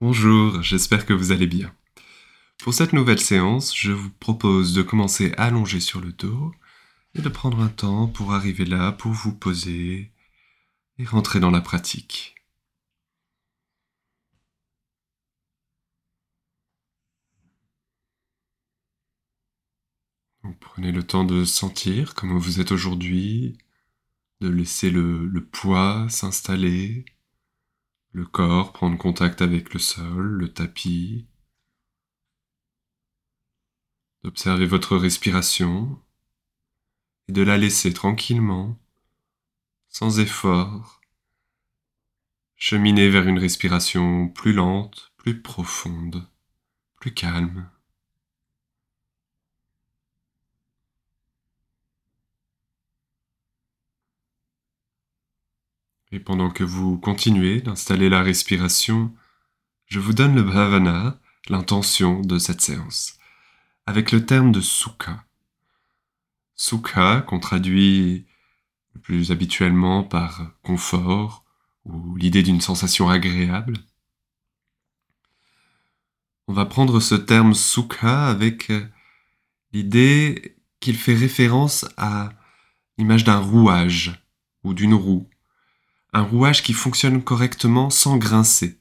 Bonjour, j'espère que vous allez bien. Pour cette nouvelle séance, je vous propose de commencer allongé sur le dos et de prendre un temps pour arriver là, pour vous poser et rentrer dans la pratique. prenez le temps de sentir comment vous êtes aujourd'hui, de laisser le poids s'installer, le corps prendre contact avec le sol, le tapis, d'observer votre respiration et de la laisser tranquillement, sans effort, cheminer vers une respiration plus lente, plus profonde, plus calme. Et pendant que vous continuez d'installer la respiration, je vous donne le bhavana, l'intention de cette séance, avec le terme de sukha. Sukha, qu'on traduit le plus habituellement par confort ou l'idée d'une sensation agréable. On va prendre ce terme sukha avec l'idée qu'il fait référence à l'image d'un rouage ou d'une roue un rouage qui fonctionne correctement sans grincer.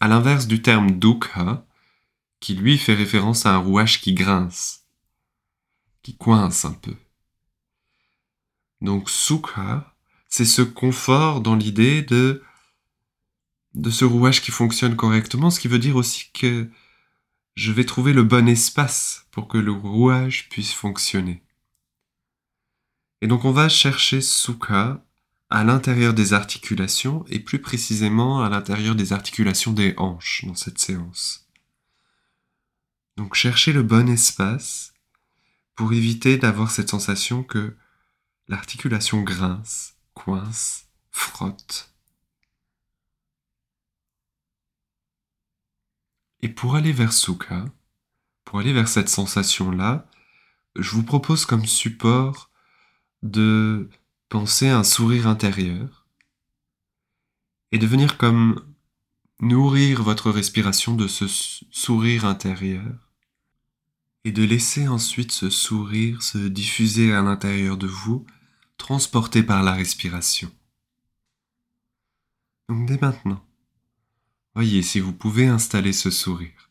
À l'inverse du terme dukha, qui lui fait référence à un rouage qui grince, qui coince un peu. Donc sukha, c'est ce confort dans l'idée de de ce rouage qui fonctionne correctement, ce qui veut dire aussi que je vais trouver le bon espace pour que le rouage puisse fonctionner. Et donc on va chercher sukha à l'intérieur des articulations et plus précisément à l'intérieur des articulations des hanches dans cette séance. Donc cherchez le bon espace pour éviter d'avoir cette sensation que l'articulation grince, coince, frotte. Et pour aller vers Sukha, pour aller vers cette sensation-là, je vous propose comme support de Pensez à un sourire intérieur et de venir comme nourrir votre respiration de ce sourire intérieur et de laisser ensuite ce sourire se diffuser à l'intérieur de vous, transporté par la respiration. Donc dès maintenant, voyez si vous pouvez installer ce sourire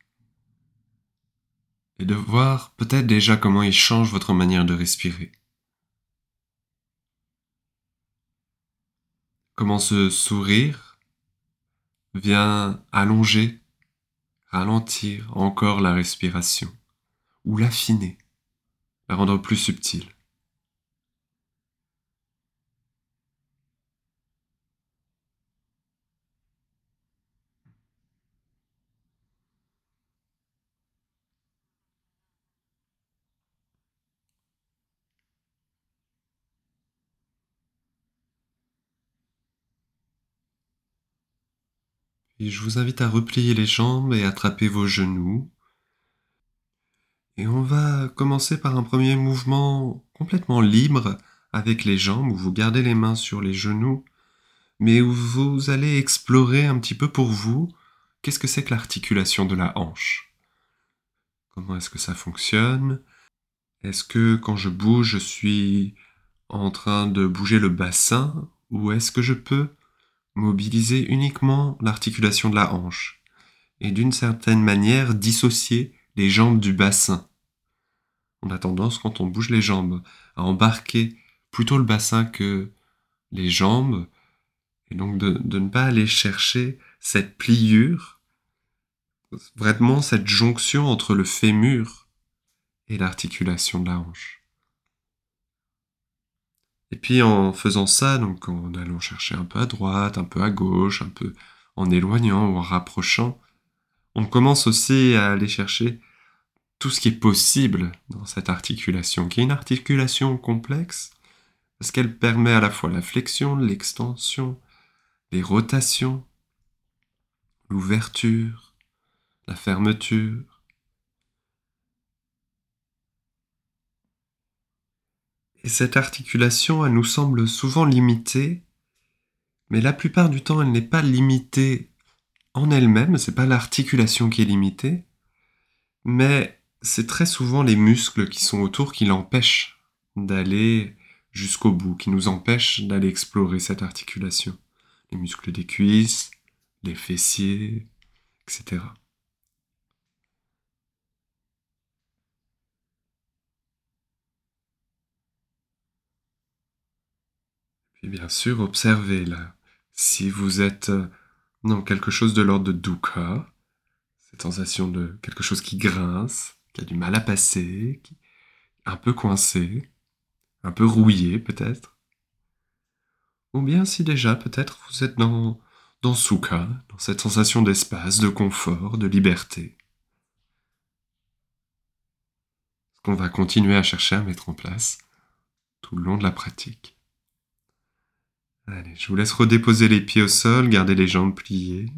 et de voir peut-être déjà comment il change votre manière de respirer. Comment ce sourire vient allonger, ralentir encore la respiration, ou l'affiner, la rendre plus subtile. Je vous invite à replier les jambes et attraper vos genoux. Et on va commencer par un premier mouvement complètement libre avec les jambes, où vous gardez les mains sur les genoux, mais où vous allez explorer un petit peu pour vous qu'est-ce que c'est que l'articulation de la hanche? Comment est-ce que ça fonctionne? Est-ce que quand je bouge, je suis en train de bouger le bassin? Ou est-ce que je peux mobiliser uniquement l'articulation de la hanche et d'une certaine manière dissocier les jambes du bassin. On a tendance, quand on bouge les jambes, à embarquer plutôt le bassin que les jambes, et donc de, ne pas aller chercher cette pliure, vraiment cette jonction entre le fémur et l'articulation de la hanche. Et puis en faisant ça, donc en allant chercher un peu à droite, un peu à gauche, un peu en éloignant ou en rapprochant, on commence aussi à aller chercher tout ce qui est possible dans cette articulation, qui est une articulation complexe, parce qu'elle permet à la fois la flexion, l'extension, les rotations, l'ouverture, la fermeture, Et cette articulation, elle nous semble souvent limitée, mais la plupart du temps, elle n'est pas limitée en elle-même, c'est pas l'articulation qui est limitée, mais c'est très souvent les muscles qui sont autour qui l'empêchent d'aller jusqu'au bout, qui nous empêchent d'aller explorer cette articulation. Les muscles des cuisses, les fessiers, etc. Puis bien sûr, observez là. Si vous êtes dans quelque chose de l'ordre de dukkha, cette sensation de quelque chose qui grince, qui a du mal à passer, qui est un peu coincé, un peu rouillé peut-être. Ou bien si déjà peut-être vous êtes dans, dans sukha, dans cette sensation d'espace, de confort, de liberté. Ce qu'on va continuer à chercher à mettre en place tout le long de la pratique. Allez, je vous laisse redéposer les pieds au sol, garder les jambes pliées.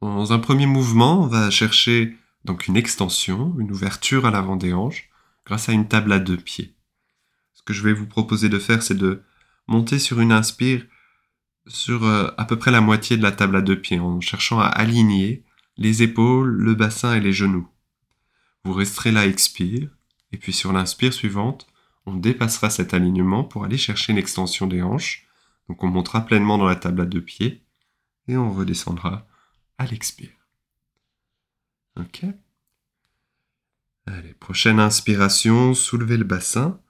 Dans un premier mouvement, on va chercher donc une extension, une ouverture à l'avant des hanches, grâce à une table à deux pieds. Ce que je vais vous proposer de faire, c'est de monter sur une inspire sur euh, à peu près la moitié de la table à deux pieds, en cherchant à aligner les épaules, le bassin et les genoux. Vous resterez là, expire, et puis sur l'inspire suivante, on dépassera cet alignement pour aller chercher une extension des hanches. Donc on montera pleinement dans la table à deux pieds, et on redescendra à l'expire. Ok Allez, prochaine inspiration, soulevez le bassin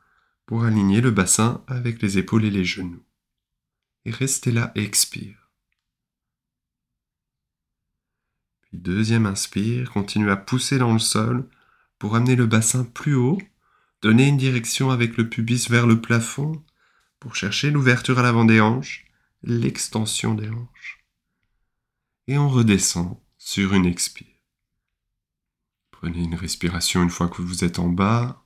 pour aligner le bassin avec les épaules et les genoux. Et restez là, expire. Puis deuxième inspire, continuez à pousser dans le sol pour amener le bassin plus haut. Donnez une direction avec le pubis vers le plafond pour chercher l'ouverture à l'avant des hanches, l'extension des hanches. Et on redescend sur une expire. Prenez une respiration une fois que vous êtes en bas.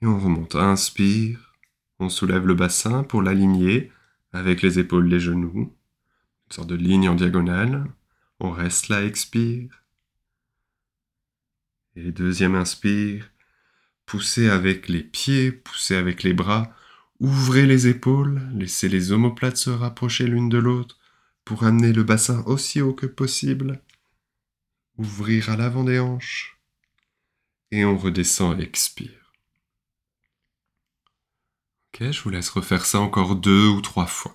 Et on remonte. Inspire. On soulève le bassin pour l'aligner avec les épaules, les genoux. Une sorte de ligne en diagonale. On reste là, expire. Et deuxième inspire. Poussez avec les pieds, poussez avec les bras. Ouvrez les épaules, laissez les omoplates se rapprocher l'une de l'autre pour amener le bassin aussi haut que possible ouvrir à l'avant des hanches, et on redescend, expire. Ok, je vous laisse refaire ça encore deux ou trois fois.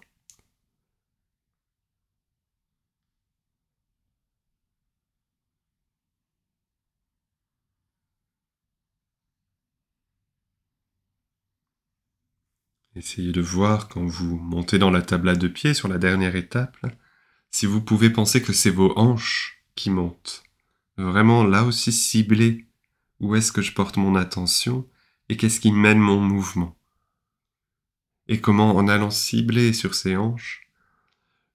Essayez de voir quand vous montez dans la table à deux pieds sur la dernière étape, si vous pouvez penser que c'est vos hanches qui montent vraiment là aussi cibler où est-ce que je porte mon attention et qu'est-ce qui mène mon mouvement. Et comment en allant cibler sur ces hanches,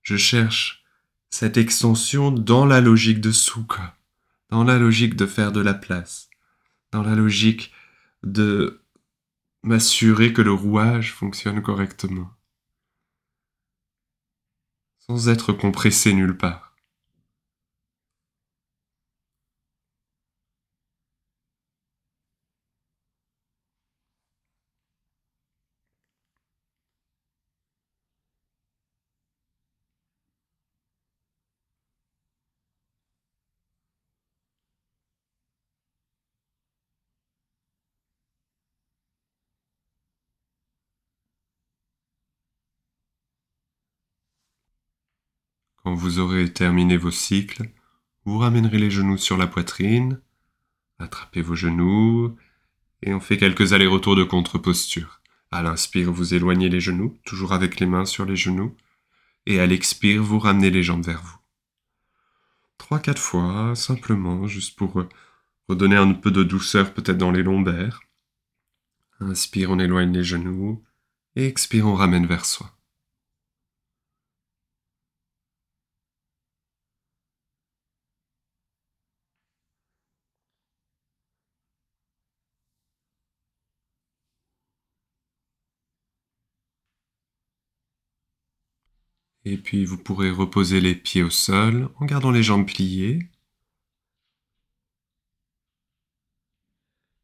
je cherche cette extension dans la logique de Sukha, dans la logique de faire de la place, dans la logique de m'assurer que le rouage fonctionne correctement, sans être compressé nulle part. Quand vous aurez terminé vos cycles, vous ramènerez les genoux sur la poitrine, attrapez vos genoux, et on fait quelques allers-retours de contre-posture. À l'inspire, vous éloignez les genoux, toujours avec les mains sur les genoux, et à l'expire, vous ramenez les jambes vers vous. Trois, quatre fois, simplement, juste pour redonner un peu de douceur peut-être dans les lombaires. Inspire, on éloigne les genoux, et expire, on ramène vers soi. Et puis vous pourrez reposer les pieds au sol en gardant les jambes pliées.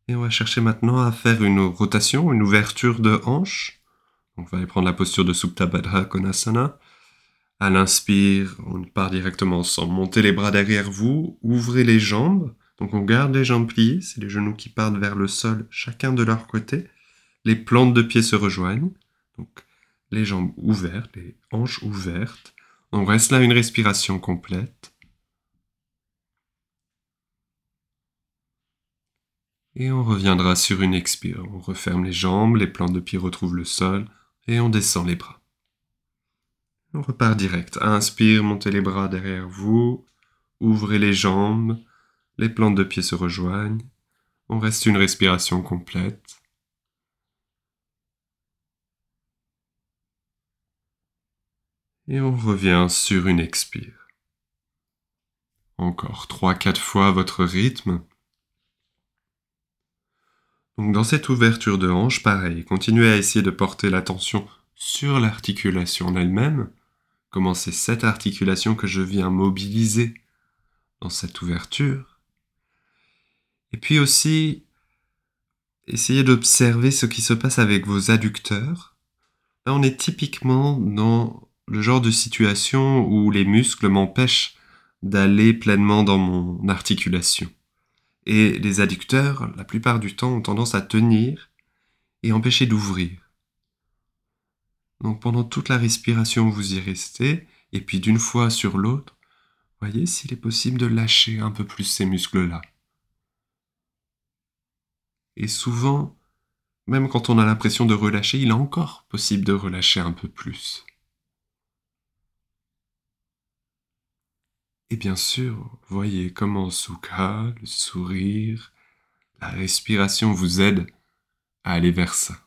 Et on va chercher maintenant à faire une rotation, une ouverture de hanche. On va aller prendre la posture de Supta Baddha Konasana. À l'inspire, on part directement ensemble. Montez les bras derrière vous, ouvrez les jambes. Donc on garde les jambes pliées, c'est les genoux qui partent vers le sol, chacun de leur côté. Les plantes de pied se rejoignent. Les jambes ouvertes, les hanches ouvertes. On reste là une respiration complète. Et on reviendra sur une expire. On referme les jambes, les plantes de pied retrouvent le sol et on descend les bras. On repart direct. Inspire, montez les bras derrière vous, ouvrez les jambes, les plantes de pied se rejoignent. On reste une respiration complète. Et on revient sur une expire. Encore 3-4 fois votre rythme. Donc dans cette ouverture de hanche, pareil, continuez à essayer de porter l'attention sur l'articulation en elle-même. Comment c'est cette articulation que je viens mobiliser dans cette ouverture. Et puis aussi, essayez d'observer ce qui se passe avec vos adducteurs. Là, on est typiquement dans le genre de situation où les muscles m'empêchent d'aller pleinement dans mon articulation. Et les adducteurs, la plupart du temps, ont tendance à tenir et empêcher d'ouvrir. Donc pendant toute la respiration, vous y restez, et puis d'une fois sur l'autre, voyez s'il est possible de lâcher un peu plus ces muscles-là. Et souvent, même quand on a l'impression de relâcher, il est encore possible de relâcher un peu plus. Et bien sûr, voyez comment Sukha, le sourire, la respiration vous aident à aller vers ça.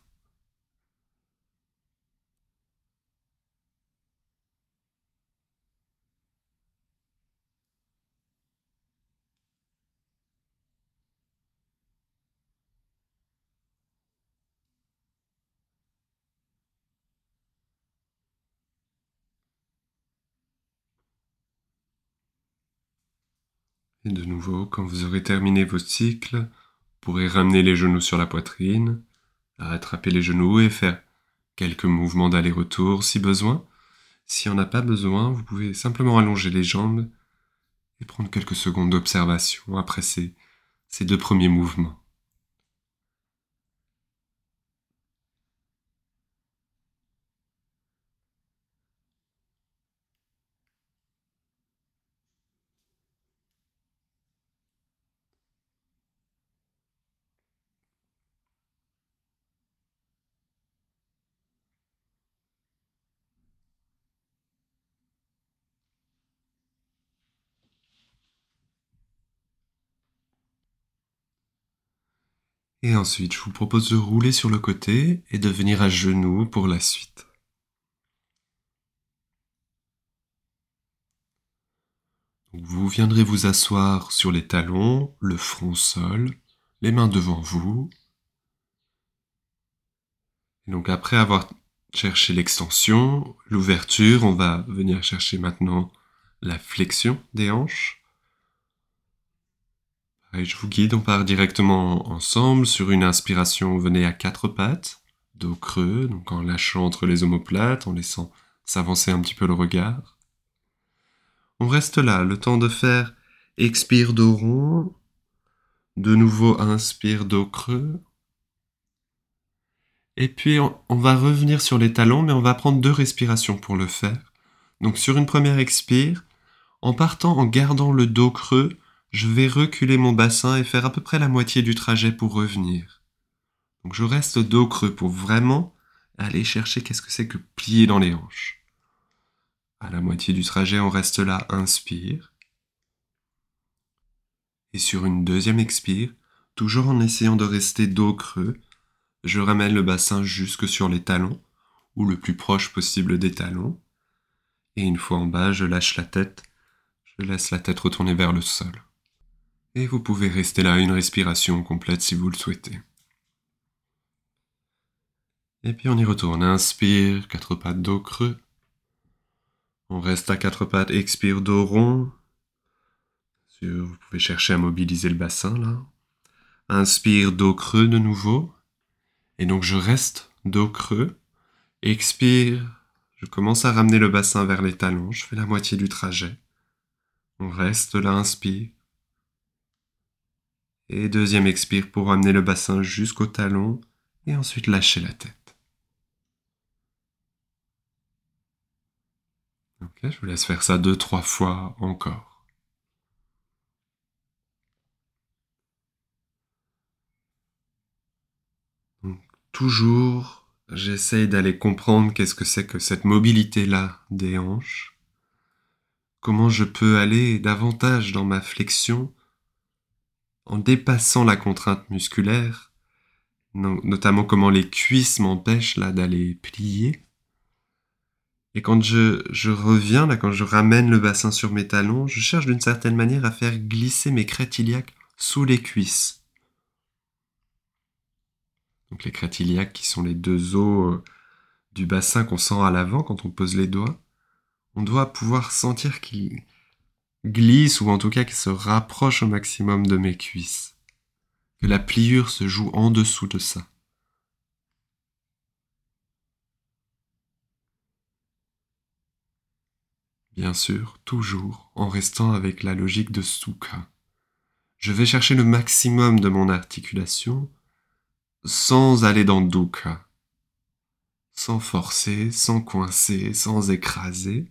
Et de nouveau, quand vous aurez terminé vos cycles, vous pourrez ramener les genoux sur la poitrine, rattraper les genoux et faire quelques mouvements d'aller-retour si besoin. Si on n'a pas besoin, vous pouvez simplement allonger les jambes et prendre quelques secondes d'observation après ces, ces deux premiers mouvements. Et ensuite, je vous propose de rouler sur le côté et de venir à genoux pour la suite. vous viendrez vous asseoir sur les talons, le front sol, les mains devant vous. Et donc après avoir cherché l'extension, l'ouverture, on va venir chercher maintenant la flexion des hanches je vous guide, on part directement ensemble sur une inspiration, venez à quatre pattes, dos creux, donc en lâchant entre les omoplates, en laissant s'avancer un petit peu le regard. On reste là, le temps de faire expire dos rond, de nouveau inspire dos creux. Et puis on, on va revenir sur les talons, mais on va prendre deux respirations pour le faire. Donc sur une première expire, en partant en gardant le dos creux, je vais reculer mon bassin et faire à peu près la moitié du trajet pour revenir. Donc je reste dos creux pour vraiment aller chercher qu'est-ce que c'est que plier dans les hanches. À la moitié du trajet, on reste là, inspire. Et sur une deuxième expire, toujours en essayant de rester dos creux, je ramène le bassin jusque sur les talons, ou le plus proche possible des talons. Et une fois en bas, je lâche la tête, je laisse la tête retourner vers le sol. Et vous pouvez rester là une respiration complète si vous le souhaitez. Et puis on y retourne. Inspire, quatre pattes dos creux. On reste à quatre pattes, expire dos rond. Vous pouvez chercher à mobiliser le bassin là. Inspire dos creux de nouveau. Et donc je reste dos creux. Expire. Je commence à ramener le bassin vers les talons. Je fais la moitié du trajet. On reste là, inspire. Et deuxième expire pour ramener le bassin jusqu'au talon et ensuite lâcher la tête. Je vous laisse faire ça deux, trois fois encore. toujours, j'essaye d'aller comprendre qu'est-ce que c'est que cette mobilité-là des hanches. Comment je peux aller davantage dans ma flexion en dépassant la contrainte musculaire, notamment comment les cuisses m'empêchent là d'aller plier. Et quand je, reviens, là, quand je ramène le bassin sur mes talons, je cherche d'une certaine manière à faire glisser mes crêtes sous les cuisses. Donc les crêtes qui sont les deux os euh, du bassin qu'on sent à l'avant quand on pose les doigts. On doit pouvoir sentir qu'ils glisse ou en tout cas qu'il se rapproche au maximum de mes cuisses. Que la pliure se joue en dessous de ça. Bien sûr, toujours en restant avec la logique de Sukha. Je vais chercher le maximum de mon articulation sans aller dans Dukkha, sans forcer, sans coincer, sans écraser,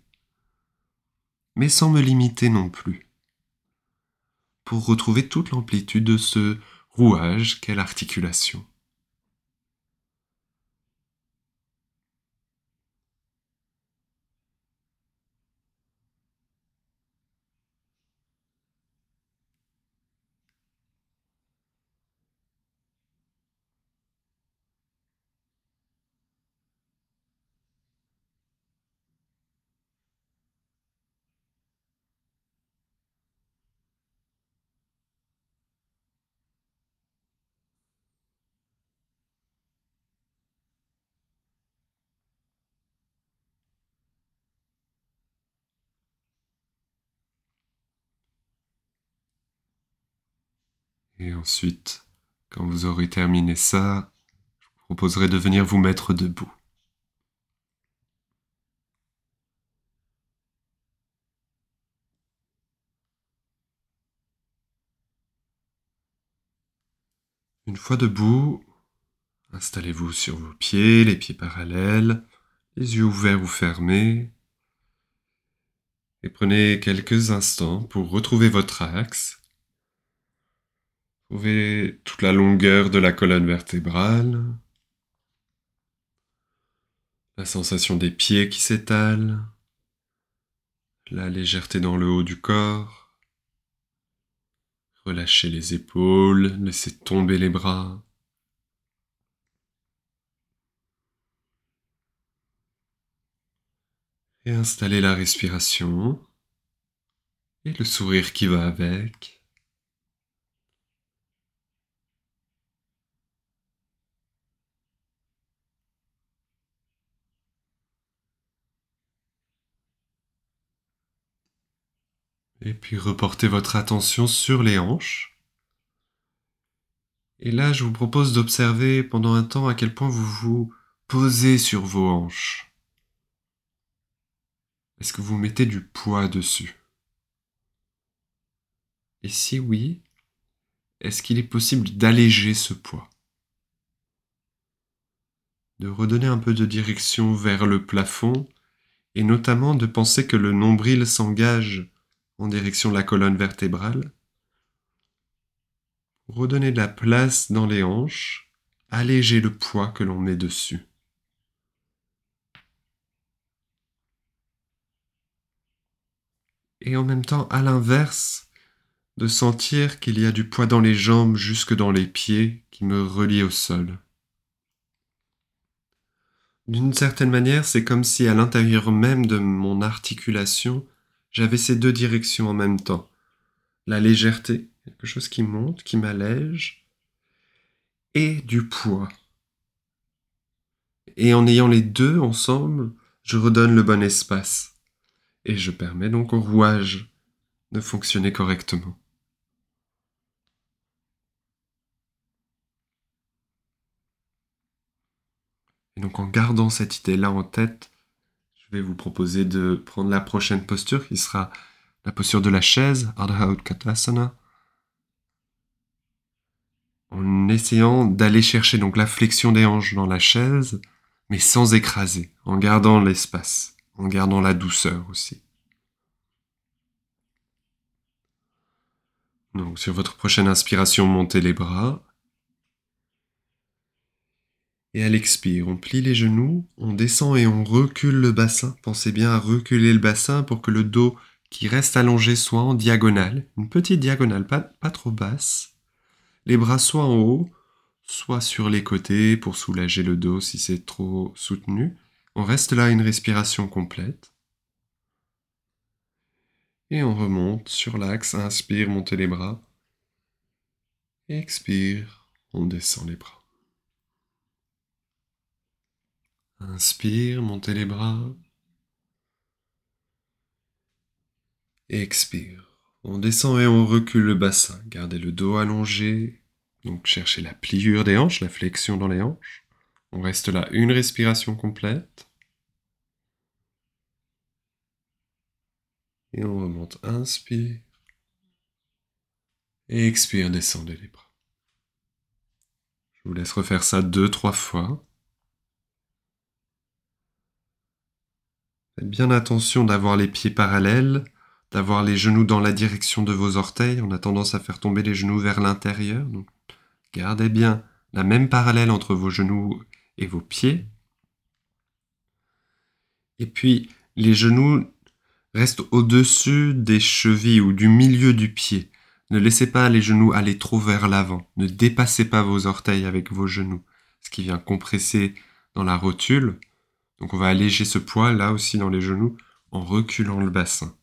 mais sans me limiter non plus, pour retrouver toute l'amplitude de ce rouage qu'est l'articulation. Et ensuite, quand vous aurez terminé ça, je vous proposerai de venir vous mettre debout. Une fois debout, installez-vous sur vos pieds, les pieds parallèles, les yeux ouverts ou fermés, et prenez quelques instants pour retrouver votre axe Trouvez toute la longueur de la colonne vertébrale, la sensation des pieds qui s'étalent, la légèreté dans le haut du corps. Relâchez les épaules, laissez tomber les bras. Et installez la respiration et le sourire qui va avec. Et puis reportez votre attention sur les hanches. Et là, je vous propose d'observer pendant un temps à quel point vous vous posez sur vos hanches. Est-ce que vous mettez du poids dessus? Et si oui, est-ce qu'il est possible d'alléger ce poids? De redonner un peu de direction vers le plafond et notamment de penser que le nombril s'engage en direction de la colonne vertébrale. Redonner de la place dans les hanches, alléger le poids que l'on met dessus. Et en même temps, à l'inverse, de sentir qu'il y a du poids dans les jambes jusque dans les pieds qui me relient au sol. D'une certaine manière, c'est comme si à l'intérieur même de mon articulation, j'avais ces deux directions en même temps. La légèreté, quelque chose qui monte, qui m'allège, et du poids. Et en ayant les deux ensemble, je redonne le bon espace. Et je permets donc au rouage de fonctionner correctement. Et donc en gardant cette idée-là en tête, je vais vous proposer de prendre la prochaine posture qui sera la posture de la chaise, Ardha Utkatasana, en essayant d'aller chercher donc la flexion des hanches dans la chaise, mais sans écraser, en gardant l'espace, en gardant la douceur aussi. Donc sur votre prochaine inspiration, montez les bras. Et à l'expire, on plie les genoux, on descend et on recule le bassin. Pensez bien à reculer le bassin pour que le dos qui reste allongé soit en diagonale, une petite diagonale, pas, trop basse. Les bras soit en haut, soit sur les côtés pour soulager le dos si c'est trop soutenu. On reste là une respiration complète. Et on remonte sur l'axe, inspire, montez les bras. Expire, on descend les bras. Inspire, montez les bras. Expire. On descend et on recule le bassin. Gardez le dos allongé. Donc cherchez la pliure des hanches, la flexion dans les hanches. On reste là une respiration complète. Et on remonte, inspire. Et expire, descendez les bras. Je vous laisse refaire ça deux, trois fois. Faites bien attention d'avoir les pieds parallèles, d'avoir les genoux dans la direction de vos orteils. On a tendance à faire tomber les genoux vers l'intérieur. Gardez bien la même parallèle entre vos genoux et vos pieds. Et puis les genoux Reste au-dessus des chevilles ou du milieu du pied. Ne laissez pas les genoux aller trop vers l'avant. Ne dépassez pas vos orteils avec vos genoux, ce qui vient compresser dans la rotule. Donc on va alléger ce poids là aussi dans les genoux en reculant le bassin.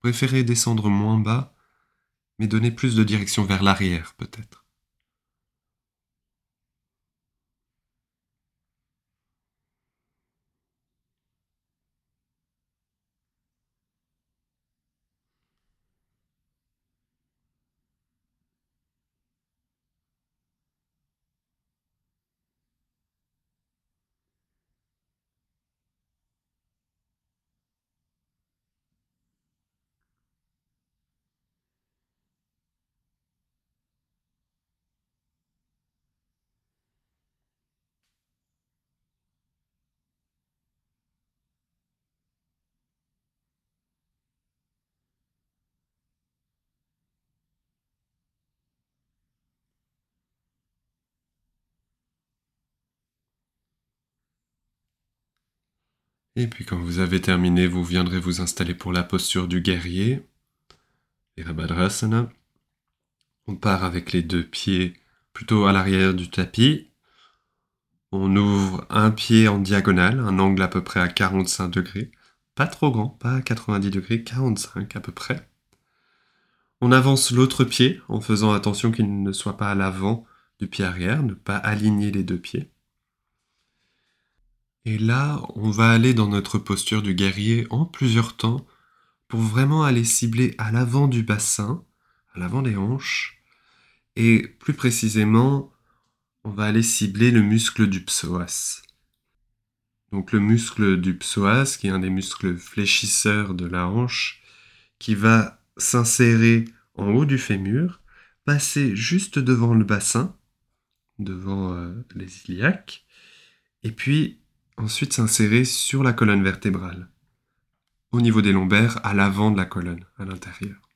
Préférez descendre moins bas, mais donner plus de direction vers l'arrière peut-être. Et puis quand vous avez terminé, vous viendrez vous installer pour la posture du guerrier, Virabhadrasana. On part avec les deux pieds plutôt à l'arrière du tapis. On ouvre un pied en diagonale, un angle à peu près à 45 degrés. Pas trop grand, pas à 90 degrés, 45 à peu près. On avance l'autre pied en faisant attention qu'il ne soit pas à l'avant du pied arrière, ne pas aligner les deux pieds. Et là, on va aller dans notre posture du guerrier en plusieurs temps pour vraiment aller cibler à l'avant du bassin, à l'avant des hanches, et plus précisément, on va aller cibler le muscle du psoas. Donc le muscle du psoas, qui est un des muscles fléchisseurs de la hanche, qui va s'insérer en haut du fémur, passer juste devant le bassin, devant euh, les iliaques, et puis Ensuite s'insérer sur la colonne vertébrale, au niveau des lombaires, à l'avant de la colonne, à l'intérieur.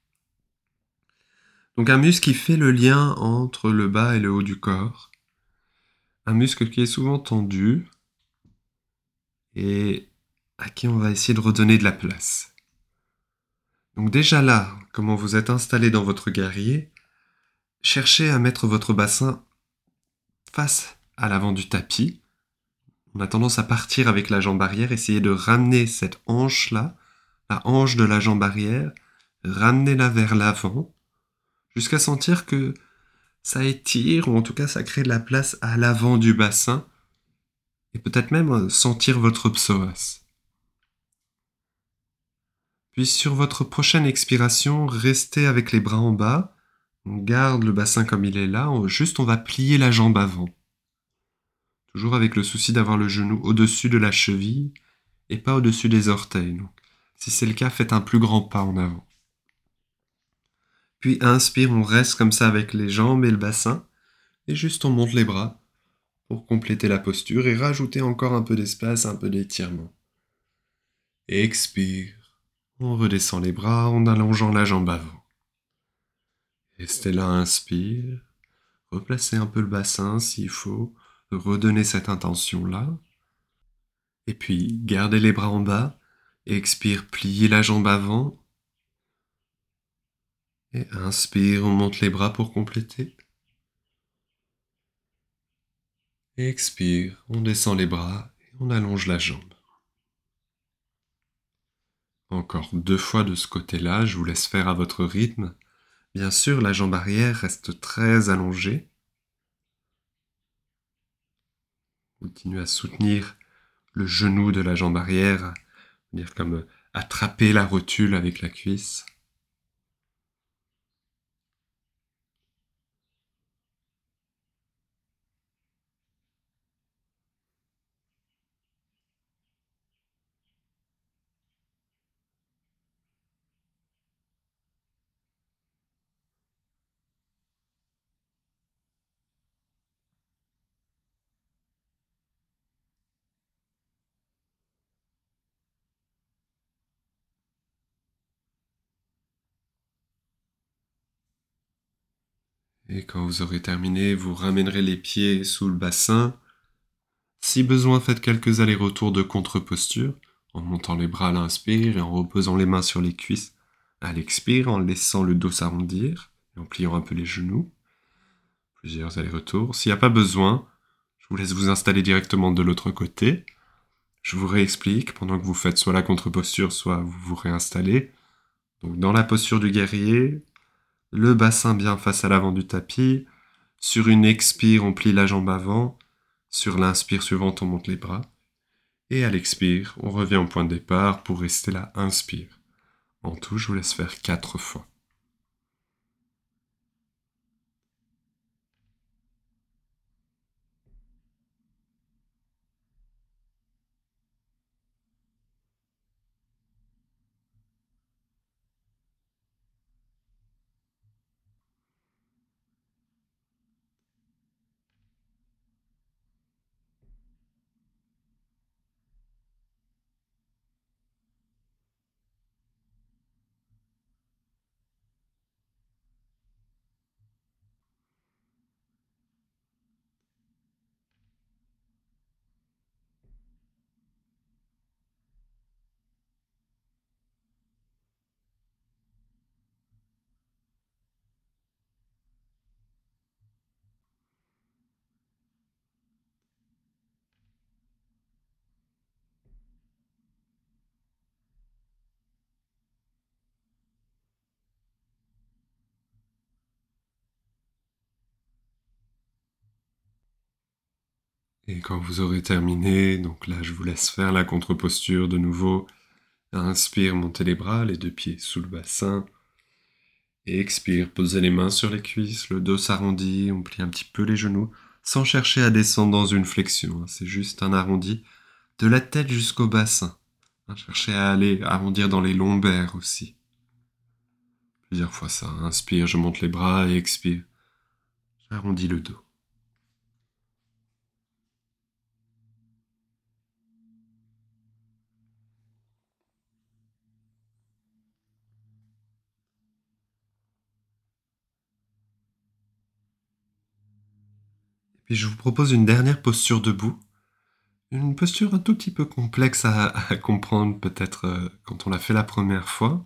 Donc un muscle qui fait le lien entre le bas et le haut du corps. Un muscle qui est souvent tendu et à qui on va essayer de redonner de la place. Donc déjà là, comment vous êtes installé dans votre guerrier, cherchez à mettre votre bassin face à l'avant du tapis on a tendance à partir avec la jambe arrière, essayer de ramener cette hanche-là, la hanche de la jambe arrière, ramener-la vers l'avant, jusqu'à sentir que ça étire, ou en tout cas ça crée de la place à l'avant du bassin, et peut-être même sentir votre psoas. Puis sur votre prochaine expiration, restez avec les bras en bas, on garde le bassin comme il est là, juste on va plier la jambe avant Toujours avec le souci d'avoir le genou au-dessus de la cheville et pas au-dessus des orteils. Si c'est le cas, faites un plus grand pas en avant. Puis inspire, on reste comme ça avec les jambes et le bassin. Et juste on monte les bras pour compléter la posture et rajouter encore un peu d'espace, un peu d'étirement. Expire. On redescend les bras en allongeant la jambe avant. Restez là, inspire. Replacez un peu le bassin s'il faut. Redonnez cette intention-là. Et puis, gardez les bras en bas. Expire, pliez la jambe avant. Et inspire, on monte les bras pour compléter. Expire, on descend les bras et on allonge la jambe. Encore deux fois de ce côté-là, je vous laisse faire à votre rythme. Bien sûr, la jambe arrière reste très allongée. Continuez à soutenir le genou de la jambe arrière, dire comme attraper la rotule avec la cuisse. Et quand vous aurez terminé, vous ramènerez les pieds sous le bassin. Si besoin, faites quelques allers-retours de contre-posture, en montant les bras à l'inspire et en reposant les mains sur les cuisses à l'expire, en laissant le dos s'arrondir et en pliant un peu les genoux. Plusieurs allers-retours. S'il n'y a pas besoin, je vous laisse vous installer directement de l'autre côté. Je vous réexplique pendant que vous faites soit la contre-posture, soit vous vous réinstallez. Donc dans la posture du guerrier, le bassin bien face à l'avant du tapis. Sur une expire, on plie la jambe avant. Sur l'inspire suivante, on monte les bras. Et à l'expire, on revient au point de départ pour rester là. Inspire. En tout, je vous laisse faire quatre fois. Et quand vous aurez terminé, donc là je vous laisse faire la contre-posture de nouveau. Inspire, montez les bras, les deux pieds sous le bassin. Et expire, posez les mains sur les cuisses, le dos s'arrondit, on plie un petit peu les genoux, sans chercher à descendre dans une flexion. Hein. C'est juste un arrondi de la tête jusqu'au bassin. Hein, cherchez à aller arrondir dans les lombaires aussi. Plusieurs fois ça. Inspire, je monte les bras et expire. J'arrondis le dos. Et je vous propose une dernière posture debout. Une posture un tout petit peu complexe à, comprendre peut-être euh, quand on l'a fait la première fois.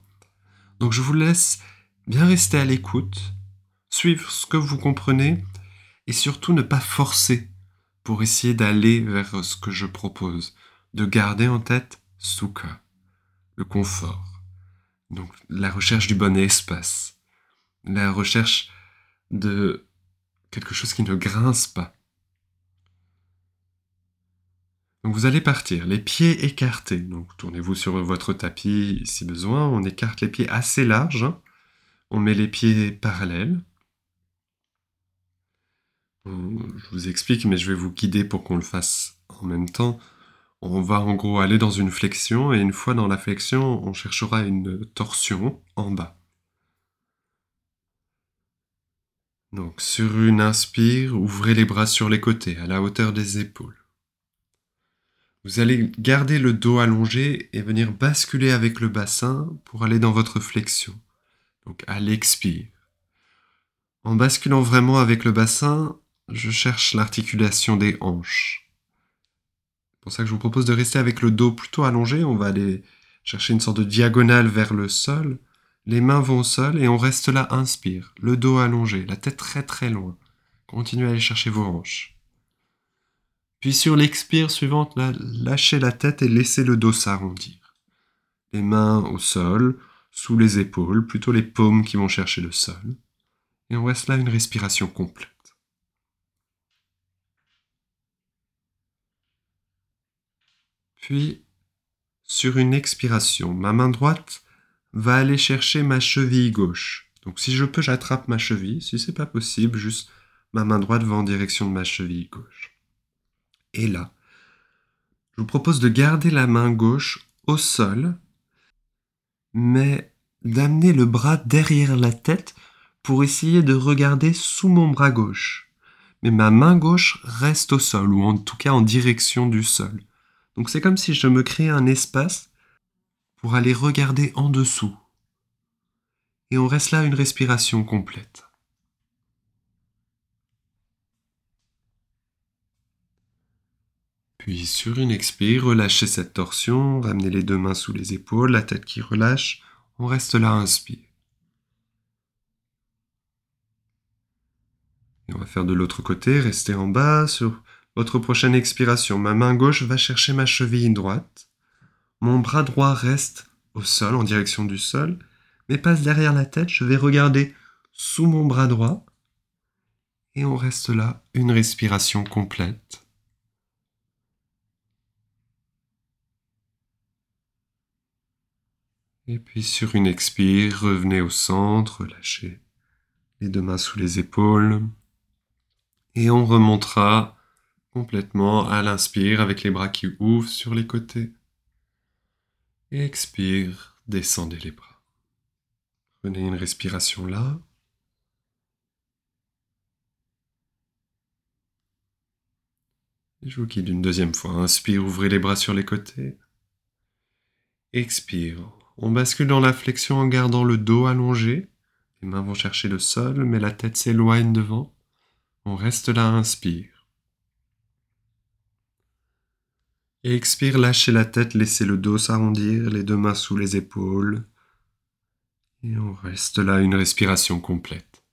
Donc je vous laisse bien rester à l'écoute, suivre ce que vous comprenez et surtout ne pas forcer pour essayer d'aller vers ce que je propose. De garder en tête Sukha, le confort. Donc la recherche du bon espace, la recherche de quelque chose qui ne grince pas. Vous allez partir, les pieds écartés. Tournez-vous sur votre tapis si besoin. On écarte les pieds assez larges. On met les pieds parallèles. Je vous explique, mais je vais vous guider pour qu'on le fasse en même temps. On va en gros aller dans une flexion et une fois dans la flexion, on cherchera une torsion en bas. Donc sur une inspire, ouvrez les bras sur les côtés, à la hauteur des épaules. Vous allez garder le dos allongé et venir basculer avec le bassin pour aller dans votre flexion. Donc à l'expire. En basculant vraiment avec le bassin, je cherche l'articulation des hanches. C'est pour ça que je vous propose de rester avec le dos plutôt allongé. On va aller chercher une sorte de diagonale vers le sol. Les mains vont au sol et on reste là, inspire. Le dos allongé, la tête très très loin. Continuez à aller chercher vos hanches. Puis sur l'expire suivante, lâchez la tête et laissez le dos s'arrondir. Les mains au sol, sous les épaules, plutôt les paumes qui vont chercher le sol. Et on reste là une respiration complète. Puis, sur une expiration, ma main droite va aller chercher ma cheville gauche. Donc si je peux, j'attrape ma cheville. Si c'est pas possible, juste ma main droite va en direction de ma cheville gauche. Et là, je vous propose de garder la main gauche au sol, mais d'amener le bras derrière la tête pour essayer de regarder sous mon bras gauche. Mais ma main gauche reste au sol, ou en tout cas en direction du sol. Donc c'est comme si je me créais un espace pour aller regarder en dessous. Et on reste là une respiration complète. Puis sur une expire, relâchez cette torsion, ramenez les deux mains sous les épaules, la tête qui relâche. On reste là, inspire. Et on va faire de l'autre côté, restez en bas sur votre prochaine expiration, ma main gauche va chercher ma cheville droite. Mon bras droit reste au sol, en direction du sol, mais passe derrière la tête. Je vais regarder sous mon bras droit. Et on reste là, une respiration complète. Et puis sur une expire, revenez au centre, lâchez les deux mains sous les épaules. Et on remontera complètement à l'inspire avec les bras qui ouvrent sur les côtés. Et expire, descendez les bras. Prenez une respiration là. Et je vous guide une deuxième fois. Inspire, ouvrez les bras sur les côtés. Expire. On bascule dans la flexion en gardant le dos allongé. Les mains vont chercher le sol, mais la tête s'éloigne devant. On reste là, inspire. Et expire, lâchez la tête, laissez le dos s'arrondir, les deux mains sous les épaules. Et on reste là une respiration complète.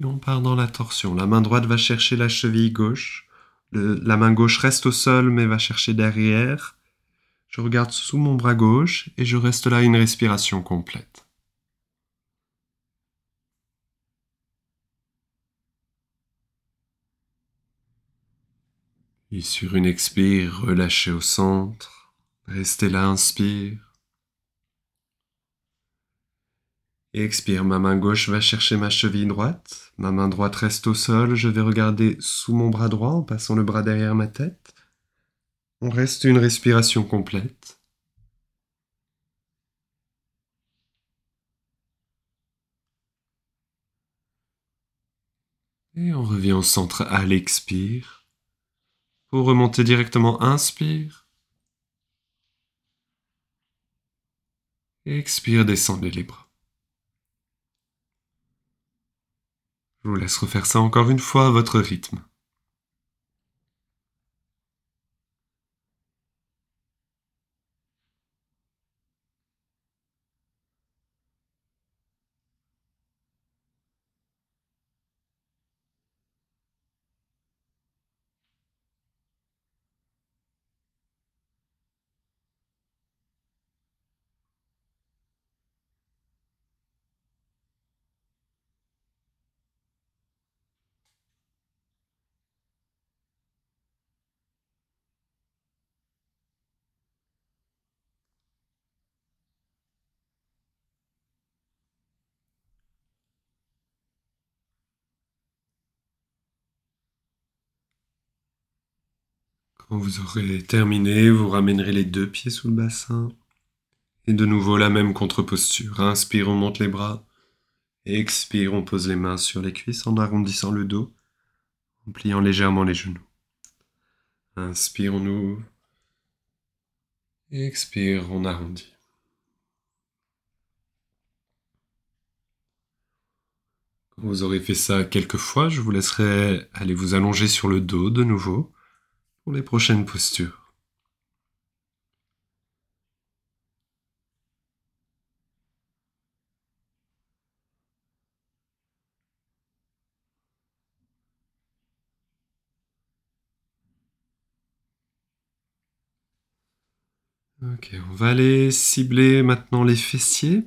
Et on part dans la torsion. La main droite va chercher la cheville gauche. La main gauche reste au sol mais va chercher derrière. Je regarde sous mon bras gauche et je reste là une respiration complète. Et sur une expire, relâchez au centre. Restez là, inspire. Expire, ma main gauche va chercher ma cheville droite. Ma main droite reste au sol. Je vais regarder sous mon bras droit en passant le bras derrière ma tête. On reste une respiration complète. Et on revient au centre à l'expire. Pour remonter directement, inspire. Expire, descendez les bras. Je vous laisse refaire ça encore une fois à votre rythme. Vous aurez terminé, vous ramènerez les deux pieds sous le bassin. Et de nouveau la même contre-posture. Inspire, on monte les bras. Expire, on pose les mains sur les cuisses en arrondissant le dos, en pliant légèrement les genoux. Inspire, on ouvre. Expire, on arrondit. Vous aurez fait ça quelques fois, je vous laisserai aller vous allonger sur le dos de nouveau pour les prochaines postures. Ok, on va aller cibler maintenant les fessiers.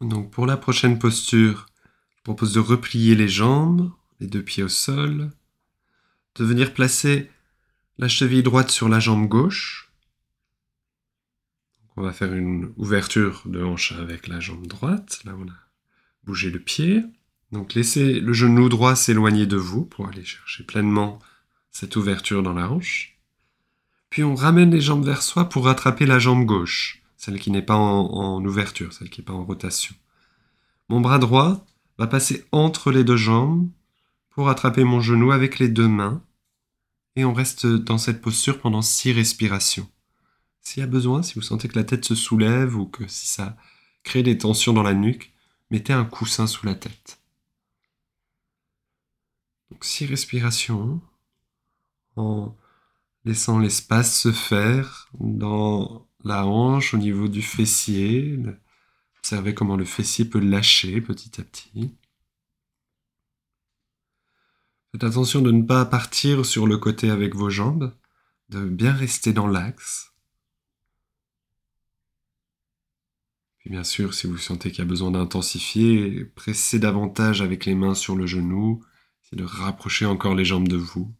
Donc pour la prochaine posture, je propose de replier les jambes, les deux pieds au sol, de venir placer la cheville droite sur la jambe gauche. on va faire une ouverture de hanche avec la jambe droite. Là, on a bougé le pied. Donc laissez le genou droit s'éloigner de vous pour aller chercher pleinement cette ouverture dans la hanche. Puis on ramène les jambes vers soi pour rattraper la jambe gauche, celle qui n'est pas en, ouverture, celle qui n'est pas en rotation. Mon bras droit va passer entre les deux jambes pour attraper mon genou avec les deux mains. Et on reste dans cette posture pendant six respirations. S'il y a besoin, si vous sentez que la tête se soulève ou que si ça crée des tensions dans la nuque, mettez un coussin sous la tête. Donc six respirations en laissant l'espace se faire dans la hanche au niveau du fessier. Observez comment le fessier peut lâcher petit à petit. Faites attention de ne pas partir sur le côté avec vos jambes, de bien rester dans l'axe. Puis bien sûr, si vous sentez qu'il y a besoin d'intensifier, pressez davantage avec les mains sur le genou, c'est de rapprocher encore les jambes de vous.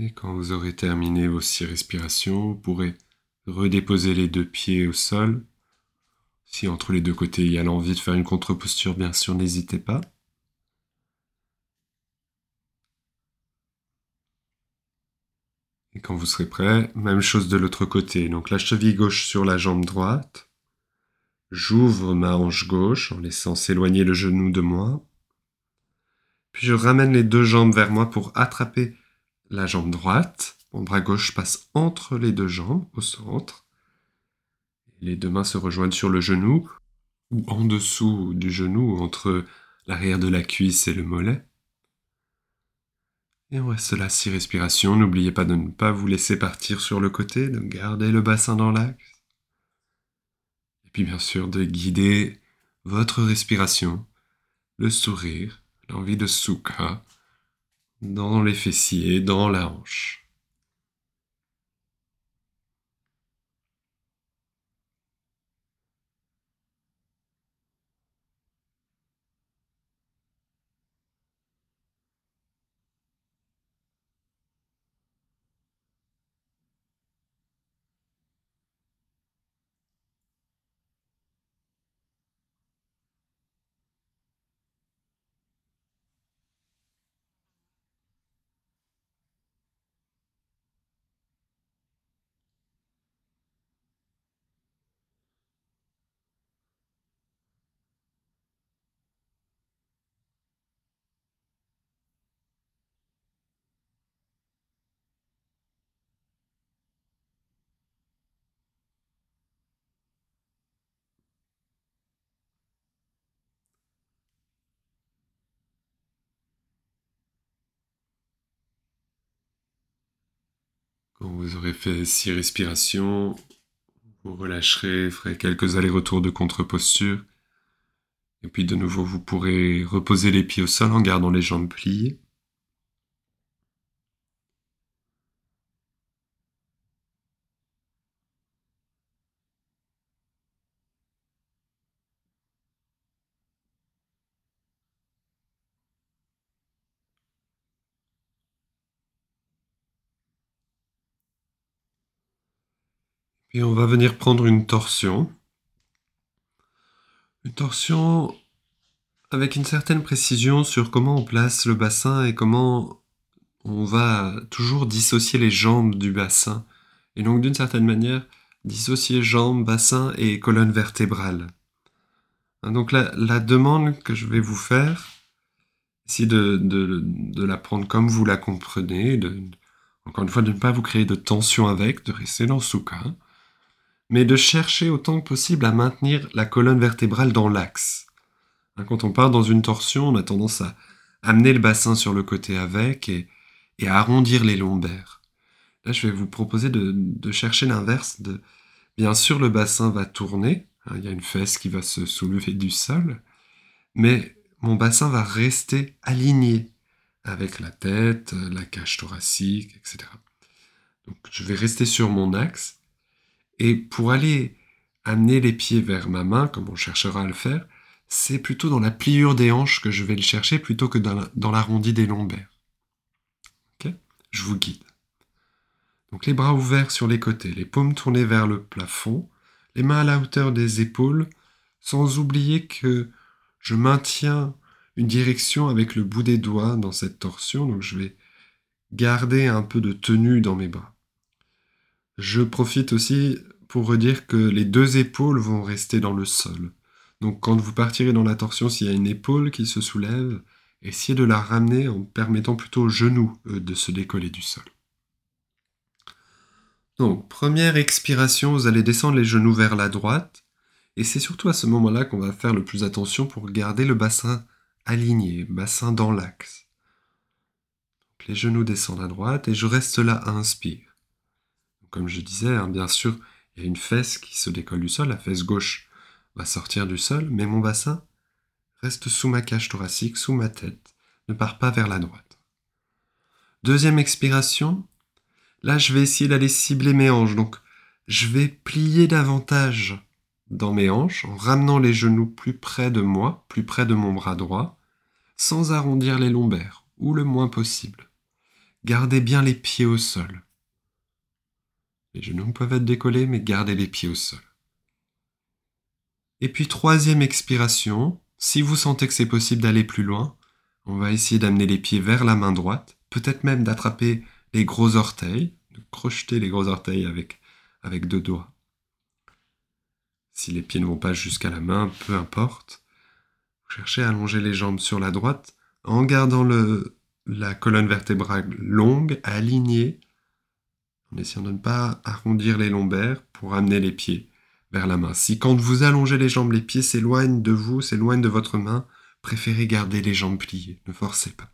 Et quand vous aurez terminé vos six respirations, vous pourrez redéposer les deux pieds au sol. Si entre les deux côtés il y a l'envie de faire une contre-posture, bien sûr, n'hésitez pas. Et quand vous serez prêt, même chose de l'autre côté. Donc la cheville gauche sur la jambe droite. J'ouvre ma hanche gauche en laissant s'éloigner le genou de moi. Puis je ramène les deux jambes vers moi pour attraper la jambe droite. Mon bras gauche passe entre les deux jambes, au centre. Les deux mains se rejoignent sur le genou, ou en dessous du genou, entre l'arrière de la cuisse et le mollet. Et on reste là six respirations. N'oubliez pas de ne pas vous laisser partir sur le côté, de garder le bassin dans l'axe. Et puis bien sûr de guider votre respiration, le sourire, l'envie de soukha, dans les fessiers, dans la hanche. Quand vous aurez fait six respirations, vous relâcherez, ferez quelques allers-retours de contre-posture. Et puis de nouveau, vous pourrez reposer les pieds au sol en gardant les jambes pliées. Puis on va venir prendre une torsion. Une torsion avec une certaine précision sur comment on place le bassin et comment on va toujours dissocier les jambes du bassin. Et donc d'une certaine manière, dissocier jambes, bassin et colonne vertébrale. Donc la, demande que je vais vous faire, c'est de, de, de, la prendre comme vous la comprenez, de, encore une fois de ne pas vous créer de tension avec, de rester dans le soukha mais de chercher autant que possible à maintenir la colonne vertébrale dans l'axe. Hein, quand on part dans une torsion, on a tendance à amener le bassin sur le côté avec et, à arrondir les lombaires. Là, je vais vous proposer de, chercher l'inverse. Bien sûr, le bassin va tourner, hein, il y a une fesse qui va se soulever du sol, mais mon bassin va rester aligné avec la tête, la cage thoracique, etc. Donc, je vais rester sur mon axe et pour aller amener les pieds vers ma main, comme on cherchera à le faire, c'est plutôt dans la pliure des hanches que je vais le chercher plutôt que dans l'arrondi des lombaires. je vous guide. Donc les bras ouverts sur les côtés, les paumes tournées vers le plafond, les mains à la hauteur des épaules, sans oublier que je maintiens une direction avec le bout des doigts dans cette torsion, donc je vais garder un peu de tenue dans mes bras. Je profite aussi pour redire que les deux épaules vont rester dans le sol. Donc quand vous partirez dans la torsion, s'il y a une épaule qui se soulève, essayez de la ramener en permettant plutôt aux genoux de se décoller du sol. Donc première expiration, vous allez descendre les genoux vers la droite, et c'est surtout à ce moment-là qu'on va faire le plus attention pour garder le bassin aligné, bassin dans l'axe. Les genoux descendent à droite et je reste là à inspire. Comme je disais, hein, bien sûr, il y a une fesse qui se décolle du sol, la fesse gauche va sortir du sol, mais mon bassin reste sous ma cage thoracique, sous ma tête, ne part pas vers la droite. Deuxième expiration, là je vais essayer d'aller cibler mes hanches, donc je vais plier davantage dans mes hanches en ramenant les genoux plus près de moi, plus près de mon bras droit, sans arrondir les lombaires, ou le moins possible. Gardez bien les pieds au sol. Les genoux peuvent être décollés, mais gardez les pieds au sol. Et puis troisième expiration, si vous sentez que c'est possible d'aller plus loin, on va essayer d'amener les pieds vers la main droite, peut-être même d'attraper les gros orteils, de crocheter les gros orteils avec, deux doigts. Si les pieds ne vont pas jusqu'à la main, peu importe. Vous cherchez à allonger les jambes sur la droite en gardant la colonne vertébrale longue, alignée, en essayant de ne pas arrondir les lombaires pour amener les pieds vers la main. Si quand vous allongez les jambes, les pieds s'éloignent de vous, s'éloignent de votre main, préférez garder les jambes pliées, ne forcez pas.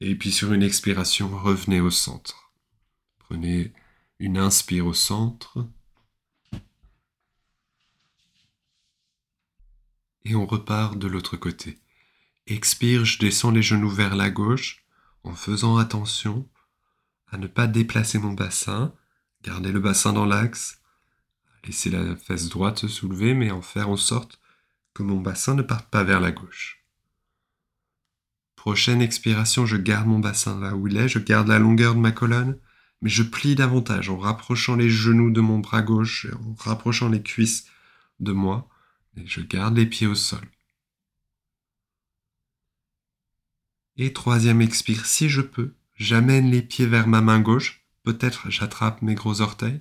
Et puis sur une expiration, revenez au centre. Prenez une inspire au centre. Et on repart de l'autre côté. Expire, je descends les genoux vers la gauche en faisant attention à ne pas déplacer mon bassin, garder le bassin dans l'axe, laisser la fesse droite se soulever, mais en faire en sorte que mon bassin ne parte pas vers la gauche. Prochaine expiration, je garde mon bassin là où il est, je garde la longueur de ma colonne, mais je plie davantage en rapprochant les genoux de mon bras gauche, en rapprochant les cuisses de moi, et je garde les pieds au sol. Et troisième expire, si je peux, J'amène les pieds vers ma main gauche, peut-être j'attrape mes gros orteils,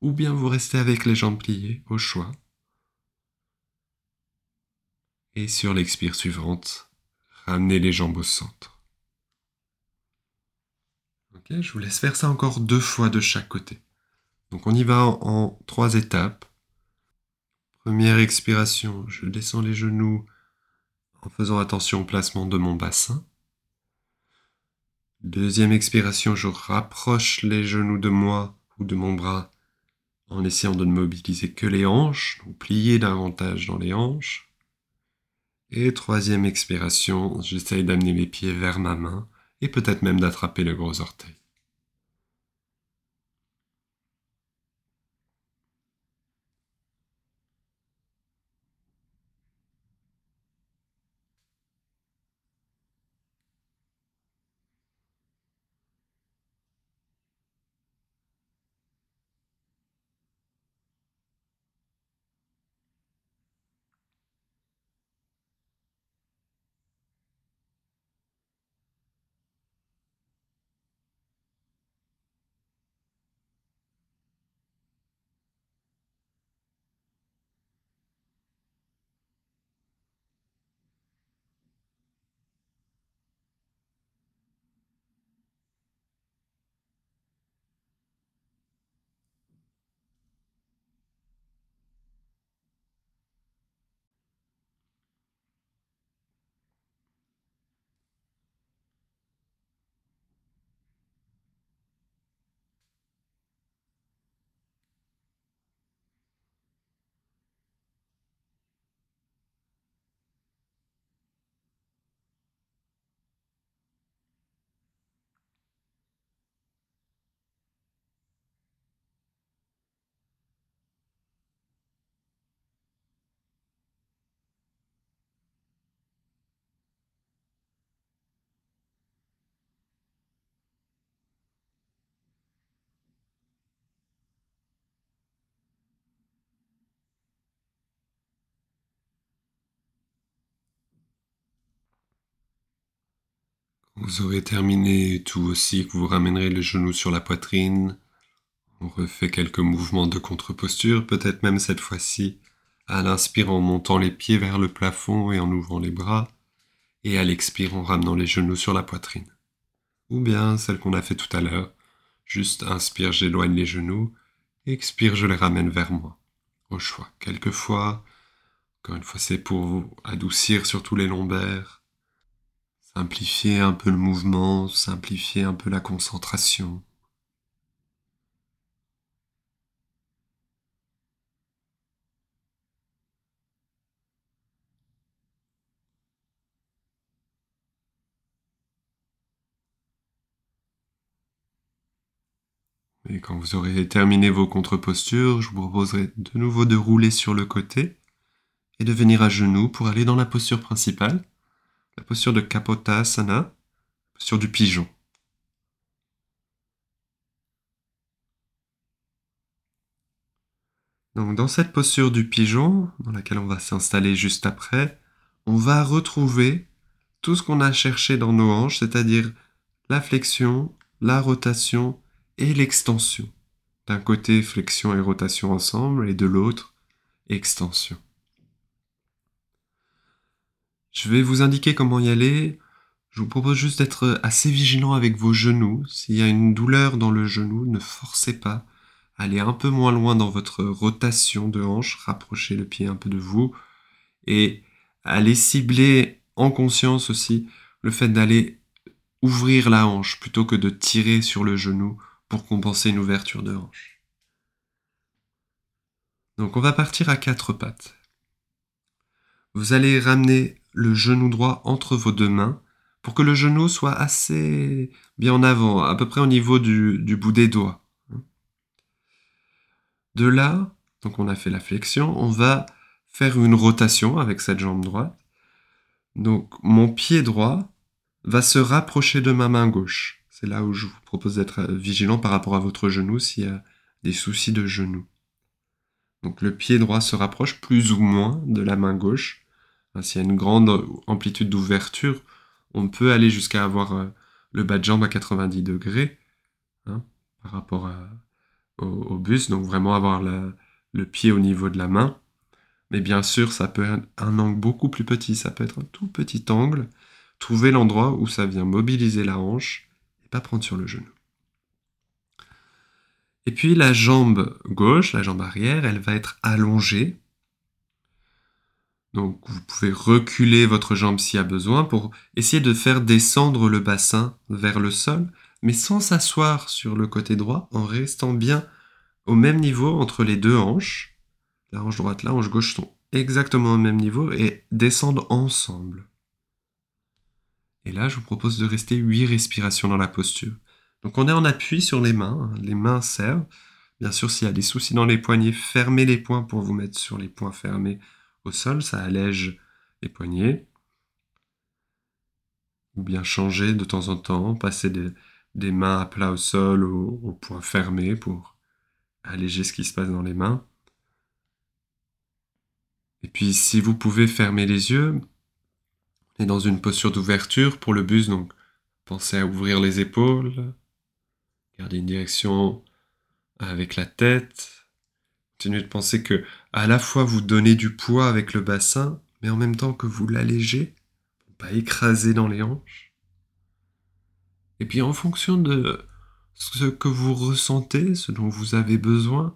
ou bien vous restez avec les jambes pliées, au choix. Et sur l'expire suivante, ramenez les jambes au centre. Ok, je vous laisse faire ça encore deux fois de chaque côté. Donc on y va en, en trois étapes. Première expiration, je descends les genoux en faisant attention au placement de mon bassin. Deuxième expiration, je rapproche les genoux de moi ou de mon bras en essayant de ne mobiliser que les hanches, donc plier davantage dans les hanches. Et troisième expiration, j'essaye d'amener mes pieds vers ma main et peut-être même d'attraper le gros orteil. Vous aurez terminé tout aussi, que vous ramènerez le genou sur la poitrine. On refait quelques mouvements de contre-posture, peut-être même cette fois-ci à l'inspire en montant les pieds vers le plafond et en ouvrant les bras, et à l'expire en ramenant les genoux sur la poitrine. Ou bien celle qu'on a fait tout à l'heure, juste inspire, j'éloigne les genoux, expire, je les ramène vers moi. Au choix. Quelquefois, encore une fois, c'est pour adoucir surtout les lombaires, Simplifier un peu le mouvement, simplifier un peu la concentration. Et quand vous aurez terminé vos contre-postures, je vous proposerai de nouveau de rouler sur le côté et de venir à genoux pour aller dans la posture principale la posture de Kapotasana, la posture du pigeon. Donc dans cette posture du pigeon, dans laquelle on va s'installer juste après, on va retrouver tout ce qu'on a cherché dans nos hanches, c'est-à-dire la flexion, la rotation et l'extension. D'un côté, flexion et rotation ensemble, et de l'autre, extension. Je vais vous indiquer comment y aller. Je vous propose juste d'être assez vigilant avec vos genoux. S'il y a une douleur dans le genou, ne forcez pas. Allez un peu moins loin dans votre rotation de hanche, rapprochez le pied un peu de vous et allez cibler en conscience aussi le fait d'aller ouvrir la hanche plutôt que de tirer sur le genou pour compenser une ouverture de hanche. Donc on va partir à quatre pattes. Vous allez ramener le genou droit entre vos deux mains pour que le genou soit assez bien en avant, à peu près au niveau du, bout des doigts. De là, donc on a fait la flexion, on va faire une rotation avec cette jambe droite. Donc mon pied droit va se rapprocher de ma main gauche. C'est là où je vous propose d'être vigilant par rapport à votre genou s'il y a des soucis de genou. Donc le pied droit se rapproche plus ou moins de la main gauche s'il y a une grande amplitude d'ouverture, on peut aller jusqu'à avoir euh, le bas de jambe à 90 degrés hein, par rapport au, bus, donc vraiment avoir le pied au niveau de la main. Mais bien sûr, ça peut être un angle beaucoup plus petit, ça peut être un tout petit angle. Trouver l'endroit où ça vient mobiliser la hanche et pas prendre sur le genou. Et puis la jambe gauche, la jambe arrière, elle va être allongée donc vous pouvez reculer votre jambe s'il y a besoin pour essayer de faire descendre le bassin vers le sol, mais sans s'asseoir sur le côté droit, en restant bien au même niveau entre les deux hanches. La hanche droite, la hanche gauche sont exactement au même niveau et descendent ensemble. Et là, je vous propose de rester 8 respirations dans la posture. Donc on est en appui sur les mains, hein. les mains servent. Bien sûr, s'il y a des soucis dans les poignets, fermez les poings pour vous mettre sur les poings fermés au sol, ça allège les poignets. Ou bien changer de temps en temps, passer des, mains à plat au sol ou au point fermé pour alléger ce qui se passe dans les mains. Et puis si vous pouvez fermer les yeux, est dans une posture d'ouverture pour le bus, donc pensez à ouvrir les épaules, gardez une direction avec la tête, de penser que à la fois vous donnez du poids avec le bassin, mais en même temps que vous l'allégez, pas écraser dans les hanches. Et puis en fonction de ce que vous ressentez, ce dont vous avez besoin,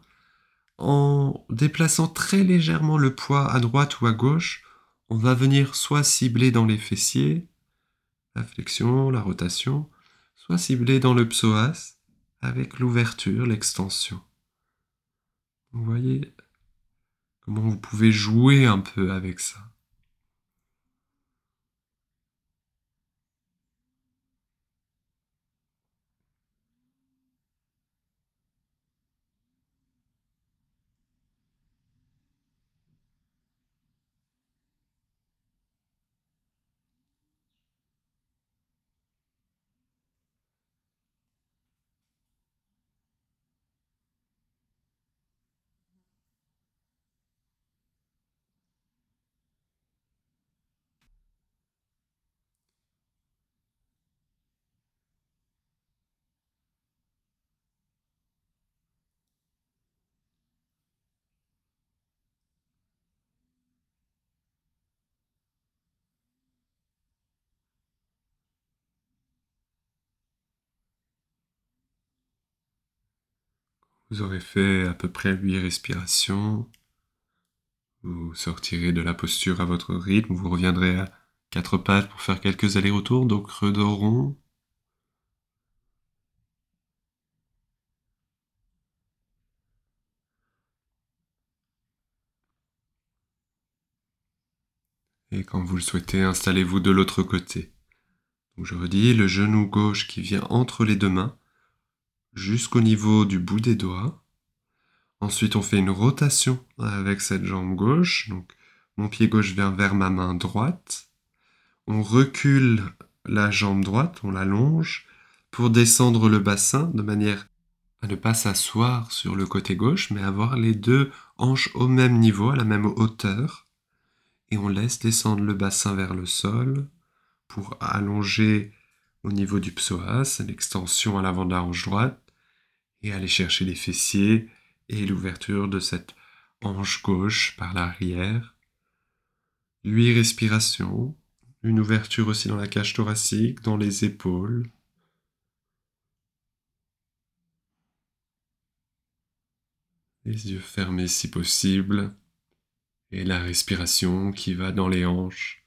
en déplaçant très légèrement le poids à droite ou à gauche, on va venir soit cibler dans les fessiers, la flexion, la rotation, soit cibler dans le psoas avec l'ouverture, l'extension. Vous voyez comment vous pouvez jouer un peu avec ça. Vous aurez fait à peu près 8 respirations. Vous sortirez de la posture à votre rythme. Vous reviendrez à quatre pattes pour faire quelques allers-retours, donc rond. Et quand vous le souhaitez, installez-vous de l'autre côté. Je redis, le genou gauche qui vient entre les deux mains jusqu'au niveau du bout des doigts. Ensuite, on fait une rotation avec cette jambe gauche. Donc, mon pied gauche vient vers ma main droite. On recule la jambe droite, on l'allonge pour descendre le bassin de manière à ne pas s'asseoir sur le côté gauche, mais avoir les deux hanches au même niveau, à la même hauteur. Et on laisse descendre le bassin vers le sol pour allonger au niveau du psoas, l'extension à l'avant de la hanche droite et aller chercher les fessiers et l'ouverture de cette hanche gauche par l'arrière. Huit respirations, une ouverture aussi dans la cage thoracique, dans les épaules. Les yeux fermés si possible, et la respiration qui va dans les hanches,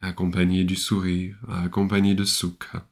accompagnée du sourire, accompagnée de soukha.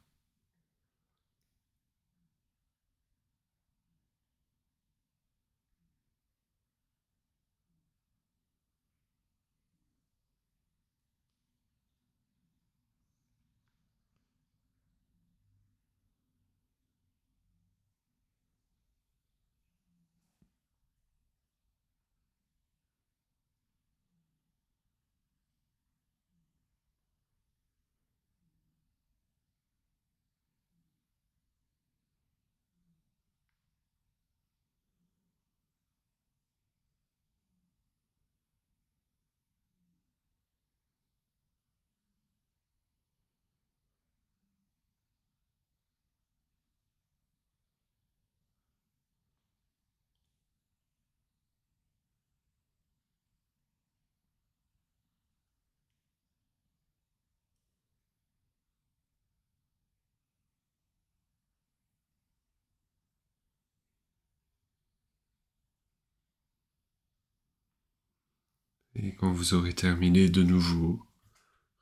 Et quand vous aurez terminé de nouveau,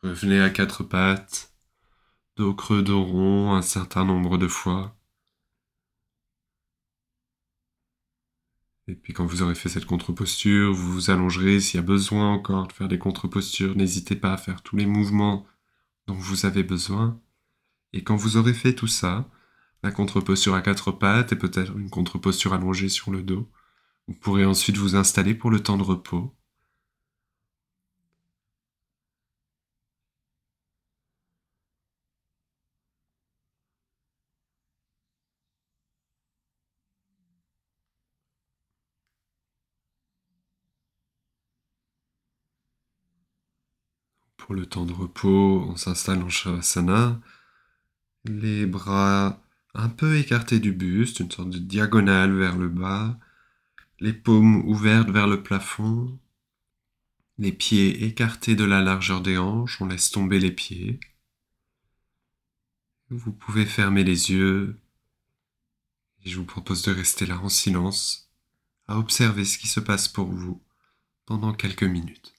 revenez à quatre pattes, dos creux, dos rond un certain nombre de fois. Et puis quand vous aurez fait cette contre-posture, vous vous allongerez. S'il y a besoin encore de faire des contre-postures, n'hésitez pas à faire tous les mouvements dont vous avez besoin. Et quand vous aurez fait tout ça, la contre-posture à quatre pattes et peut-être une contre-posture allongée sur le dos, vous pourrez ensuite vous installer pour le temps de repos. Le temps de repos, on s'installe en Shavasana, les bras un peu écartés du buste, une sorte de diagonale vers le bas, les paumes ouvertes vers le plafond, les pieds écartés de la largeur des hanches, on laisse tomber les pieds. Vous pouvez fermer les yeux et je vous propose de rester là en silence, à observer ce qui se passe pour vous pendant quelques minutes.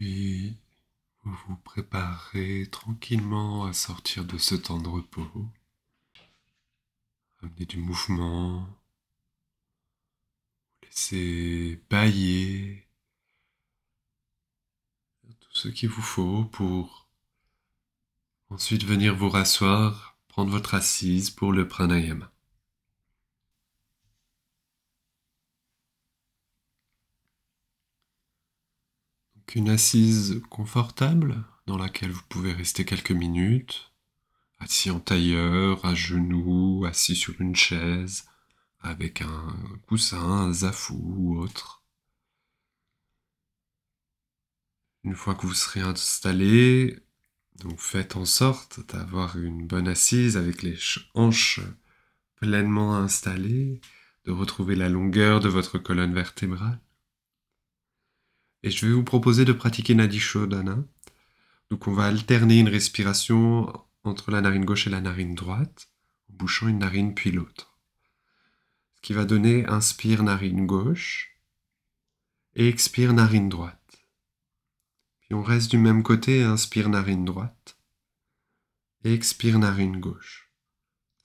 Puis vous vous préparez tranquillement à sortir de ce temps de repos. Amenez du mouvement. Laissez bailler tout ce qu'il vous faut pour ensuite venir vous rasseoir, prendre votre assise pour le pranayama. Donc une assise confortable dans laquelle vous pouvez rester quelques minutes, assis en tailleur, à genoux, assis sur une chaise, avec un coussin, un zafou ou autre. Une fois que vous serez installé, faites en sorte d'avoir une bonne assise avec les hanches pleinement installées, de retrouver la longueur de votre colonne vertébrale. Et je vais vous proposer de pratiquer Nadi Shodhana. Donc on va alterner une respiration entre la narine gauche et la narine droite, en bouchant une narine puis l'autre. Ce qui va donner inspire narine gauche et expire narine droite. Puis on reste du même côté, inspire narine droite et expire narine gauche.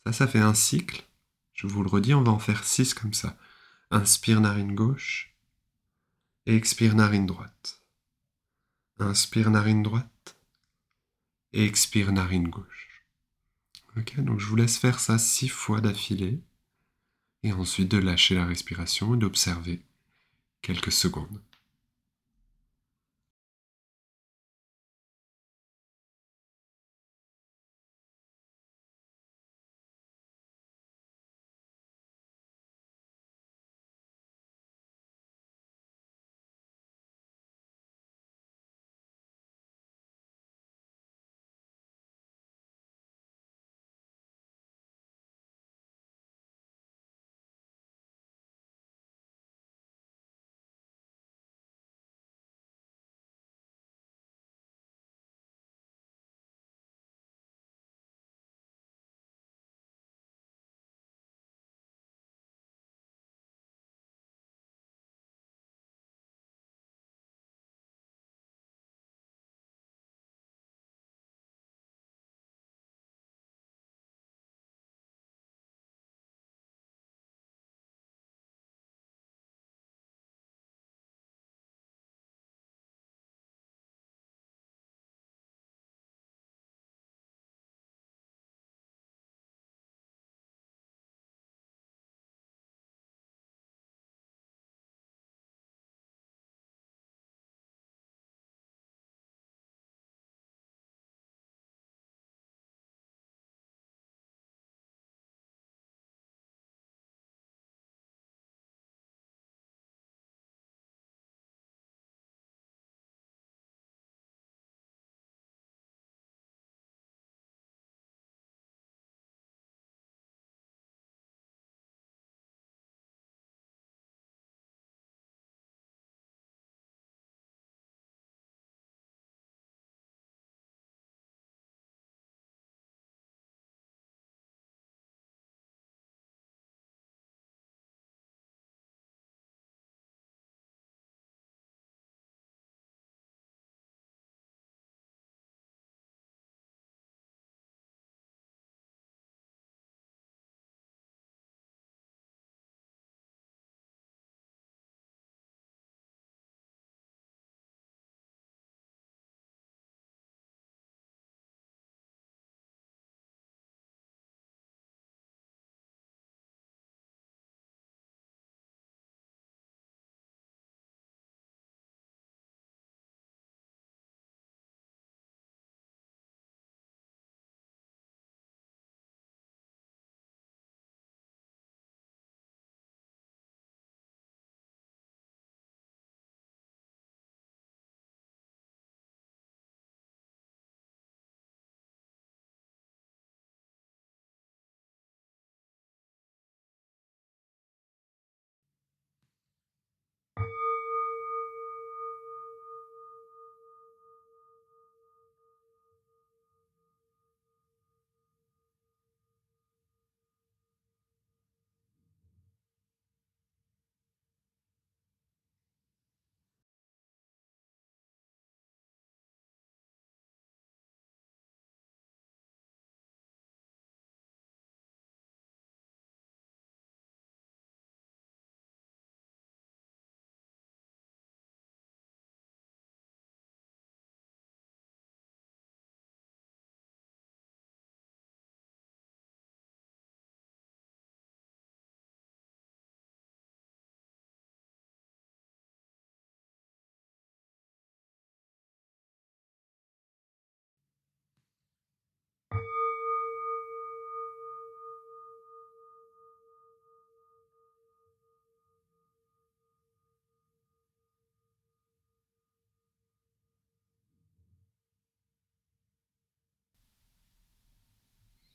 Ça, ça fait un cycle. Je vous le redis, on va en faire six comme ça. Inspire narine gauche expire narine droite. Inspire narine droite expire narine gauche. Ok, donc je vous laisse faire ça six fois d'affilée et ensuite de lâcher la respiration et d'observer quelques secondes.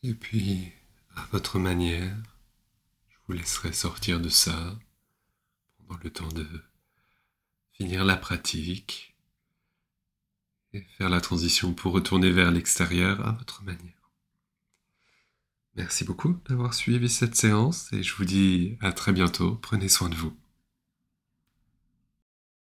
Et puis, à votre manière, je vous laisserai sortir de ça pendant le temps de finir la pratique et faire la transition pour retourner vers l'extérieur à votre manière. Merci beaucoup d'avoir suivi cette séance et je vous dis à très bientôt. Prenez soin de vous.